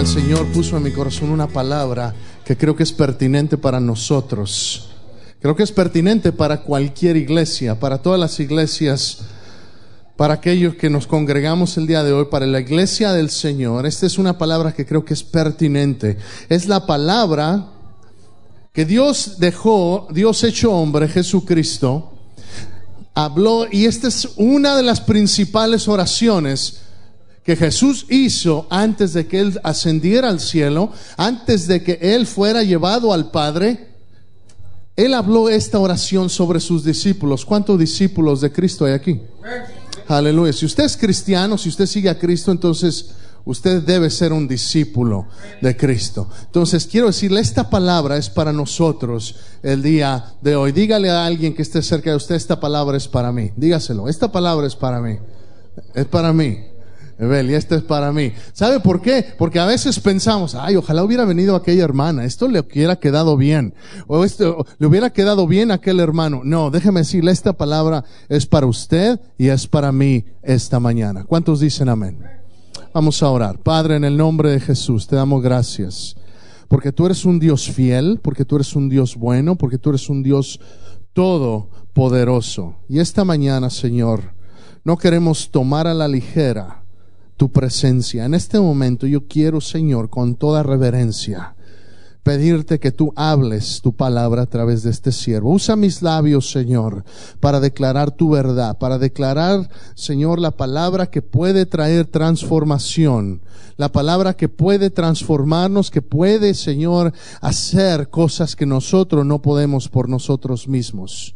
el Señor puso en mi corazón una palabra que creo que es pertinente para nosotros. Creo que es pertinente para cualquier iglesia, para todas las iglesias, para aquellos que nos congregamos el día de hoy, para la iglesia del Señor. Esta es una palabra que creo que es pertinente. Es la palabra que Dios dejó, Dios hecho hombre, Jesucristo, habló, y esta es una de las principales oraciones que Jesús hizo antes de que Él ascendiera al cielo, antes de que Él fuera llevado al Padre, Él habló esta oración sobre sus discípulos. ¿Cuántos discípulos de Cristo hay aquí? Aleluya. Si usted es cristiano, si usted sigue a Cristo, entonces usted debe ser un discípulo de Cristo. Entonces quiero decirle, esta palabra es para nosotros el día de hoy. Dígale a alguien que esté cerca de usted, esta palabra es para mí. Dígaselo, esta palabra es para mí. Es para mí y este es para mí. ¿Sabe por qué? Porque a veces pensamos, ay, ojalá hubiera venido aquella hermana, esto le hubiera quedado bien, o esto le hubiera quedado bien a aquel hermano. No, déjeme decirle, esta palabra es para usted y es para mí esta mañana. ¿Cuántos dicen amén? Vamos a orar. Padre, en el nombre de Jesús, te damos gracias. Porque tú eres un Dios fiel, porque tú eres un Dios bueno, porque tú eres un Dios todopoderoso. Y esta mañana, Señor, no queremos tomar a la ligera tu presencia. En este momento yo quiero, Señor, con toda reverencia, pedirte que tú hables tu palabra a través de este siervo. Usa mis labios, Señor, para declarar tu verdad, para declarar, Señor, la palabra que puede traer transformación, la palabra que puede transformarnos, que puede, Señor, hacer cosas que nosotros no podemos por nosotros mismos.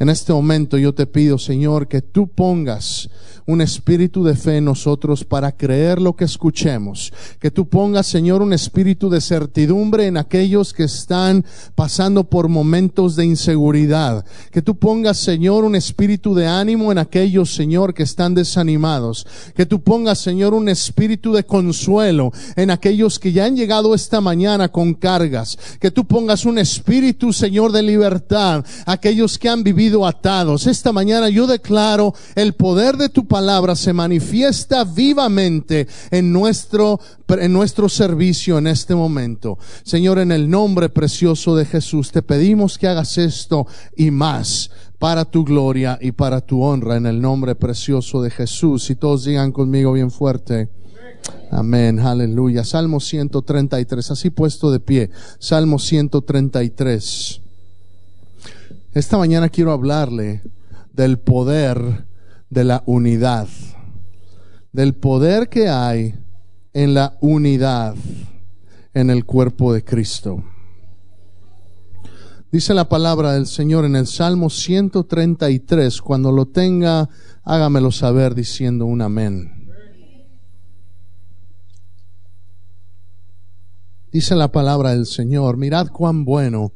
En este momento yo te pido, Señor, que tú pongas un espíritu de fe en nosotros para creer lo que escuchemos. Que tú pongas, Señor, un espíritu de certidumbre en aquellos que están pasando por momentos de inseguridad. Que tú pongas, Señor, un espíritu de ánimo en aquellos, Señor, que están desanimados. Que tú pongas, Señor, un espíritu de consuelo en aquellos que ya han llegado esta mañana con cargas. Que tú pongas un espíritu, Señor, de libertad. Aquellos que han vivido atados. Esta mañana yo declaro el poder de tu palabra se manifiesta vivamente en nuestro, en nuestro servicio en este momento. Señor, en el nombre precioso de Jesús, te pedimos que hagas esto y más para tu gloria y para tu honra en el nombre precioso de Jesús. Y todos digan conmigo bien fuerte. Amén, aleluya. Salmo 133, así puesto de pie. Salmo 133. Esta mañana quiero hablarle del poder de la unidad, del poder que hay en la unidad en el cuerpo de Cristo. Dice la palabra del Señor en el Salmo 133, cuando lo tenga, hágamelo saber diciendo un amén. Dice la palabra del Señor, mirad cuán bueno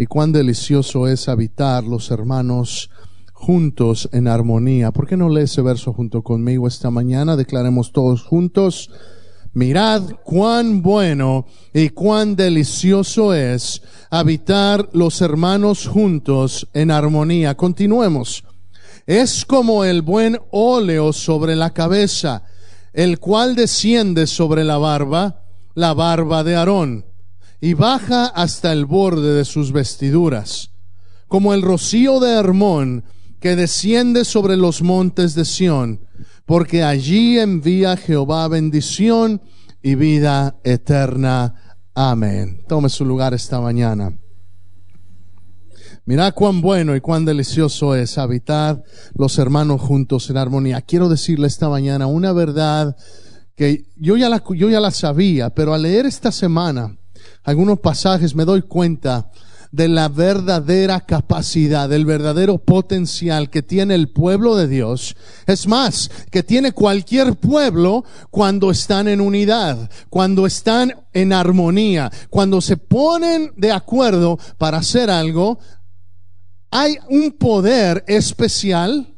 y cuán delicioso es habitar los hermanos juntos en armonía. ¿Por qué no lee ese verso junto conmigo esta mañana? Declaremos todos juntos. Mirad cuán bueno y cuán delicioso es habitar los hermanos juntos en armonía. Continuemos. Es como el buen óleo sobre la cabeza, el cual desciende sobre la barba, la barba de Aarón, y baja hasta el borde de sus vestiduras, como el rocío de Hermón, que desciende sobre los montes de Sión, porque allí envía Jehová bendición y vida eterna. Amén. Tome su lugar esta mañana. Mira cuán bueno y cuán delicioso es habitar los hermanos juntos en armonía. Quiero decirle esta mañana una verdad que yo ya la, yo ya la sabía, pero al leer esta semana algunos pasajes me doy cuenta de la verdadera capacidad, del verdadero potencial que tiene el pueblo de Dios. Es más, que tiene cualquier pueblo cuando están en unidad, cuando están en armonía, cuando se ponen de acuerdo para hacer algo. Hay un poder especial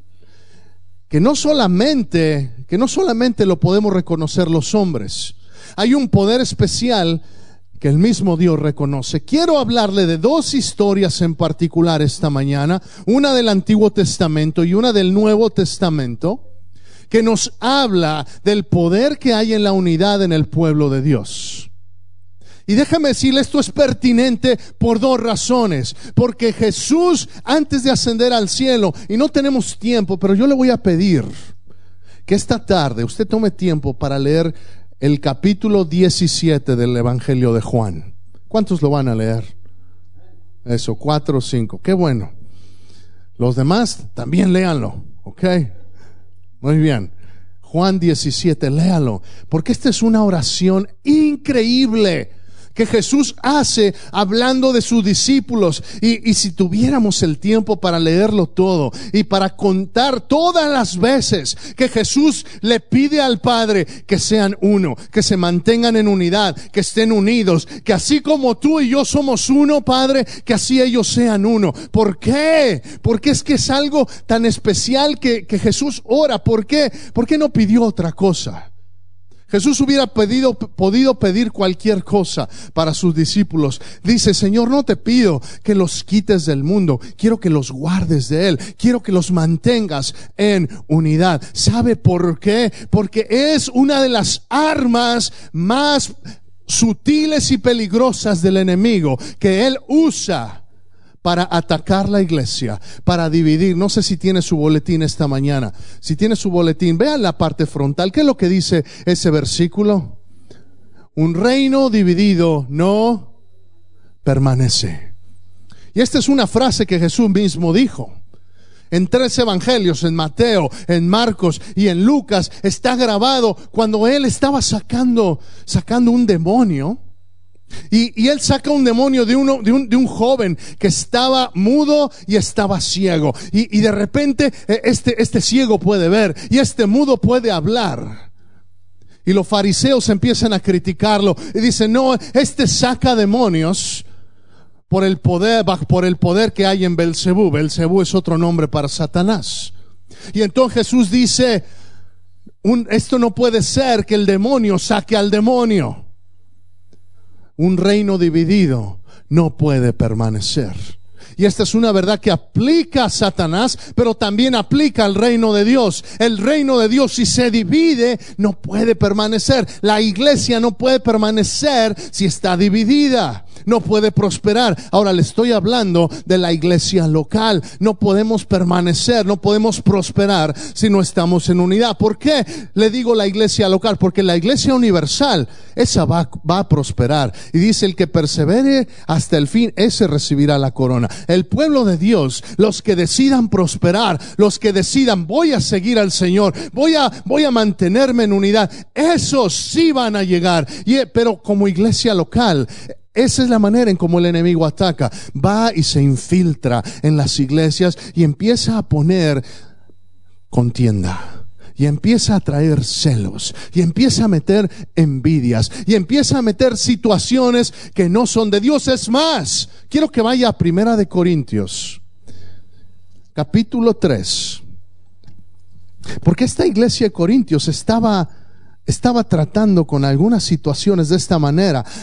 que no solamente, que no solamente lo podemos reconocer los hombres. Hay un poder especial que el mismo Dios reconoce. Quiero hablarle de dos historias en particular esta mañana, una del Antiguo Testamento y una del Nuevo Testamento, que nos habla del poder que hay en la unidad en el pueblo de Dios. Y déjame decirle, esto es pertinente por dos razones. Porque Jesús, antes de ascender al cielo, y no tenemos tiempo, pero yo le voy a pedir que esta tarde usted tome tiempo para leer el capítulo 17 del Evangelio de Juan. ¿Cuántos lo van a leer? Eso, cuatro o cinco. Qué bueno. Los demás también léanlo, ¿ok? Muy bien. Juan 17, léalo, porque esta es una oración increíble que Jesús hace hablando de sus discípulos. Y, si tuviéramos el tiempo para leerlo todo y para contar todas las veces que Jesús le pide al Padre que sean uno, que se mantengan en unidad, que estén unidos, que así como tú y yo somos uno, Padre, que así ellos sean uno. ¿Por qué? Porque es que es algo tan especial que, que Jesús ora. ¿Por qué? ¿Por qué no pidió otra cosa? Jesús hubiera pedido, podido pedir cualquier cosa para sus discípulos. Dice, Señor, no te pido que los quites del mundo, quiero que los guardes de él, quiero que los mantengas en unidad. ¿Sabe por qué? Porque es una de las armas más sutiles y peligrosas del enemigo que él usa para atacar la iglesia, para dividir. No sé si tiene su boletín esta mañana. Si tiene su boletín, vean la parte frontal. ¿Qué es lo que dice ese versículo? Un reino dividido no permanece. Y esta es una frase que Jesús mismo dijo. En tres evangelios, en Mateo, en Marcos y en Lucas, está grabado cuando él estaba sacando, sacando un demonio y, él saca un demonio de, uno, de, un, de un joven que estaba mudo y estaba ciego. Y, y de repente eh, este, este ciego puede ver y este mudo puede hablar. Y los fariseos empiezan a criticarlo y dicen, no, este saca demonios por el poder, por el poder que hay en Belcebú. Belcebú es otro nombre para Satanás. Y entonces Jesús dice, un, esto no puede ser que el demonio saque al demonio un reino dividido no puede permanecer. Y esta es una verdad que aplica a Satanás, pero también aplica al reino de Dios. El reino de Dios si se divide no puede permanecer. La iglesia no puede permanecer si está dividida no puede prosperar. Ahora le estoy hablando de la iglesia local. No podemos permanecer, no podemos prosperar si no estamos en unidad. ¿Por qué le digo la iglesia local? Porque la iglesia universal, esa va, va a prosperar. Y dice, el que persevere hasta el fin, ese recibirá la corona. El pueblo de Dios, los que decidan prosperar, los que decidan, voy a seguir al Señor, voy a, voy a mantenerme en unidad, esos sí van a llegar. Y, pero como iglesia local, esa es la manera en cómo el enemigo ataca. Va y se infiltra en las iglesias y empieza a poner contienda. Y empieza a traer celos. Y empieza a meter envidias. Y empieza a meter situaciones que no son de Dios. Es más, quiero que vaya a Primera de Corintios. Capítulo 3. Porque esta iglesia de Corintios estaba estaba tratando con algunas situaciones de esta manera.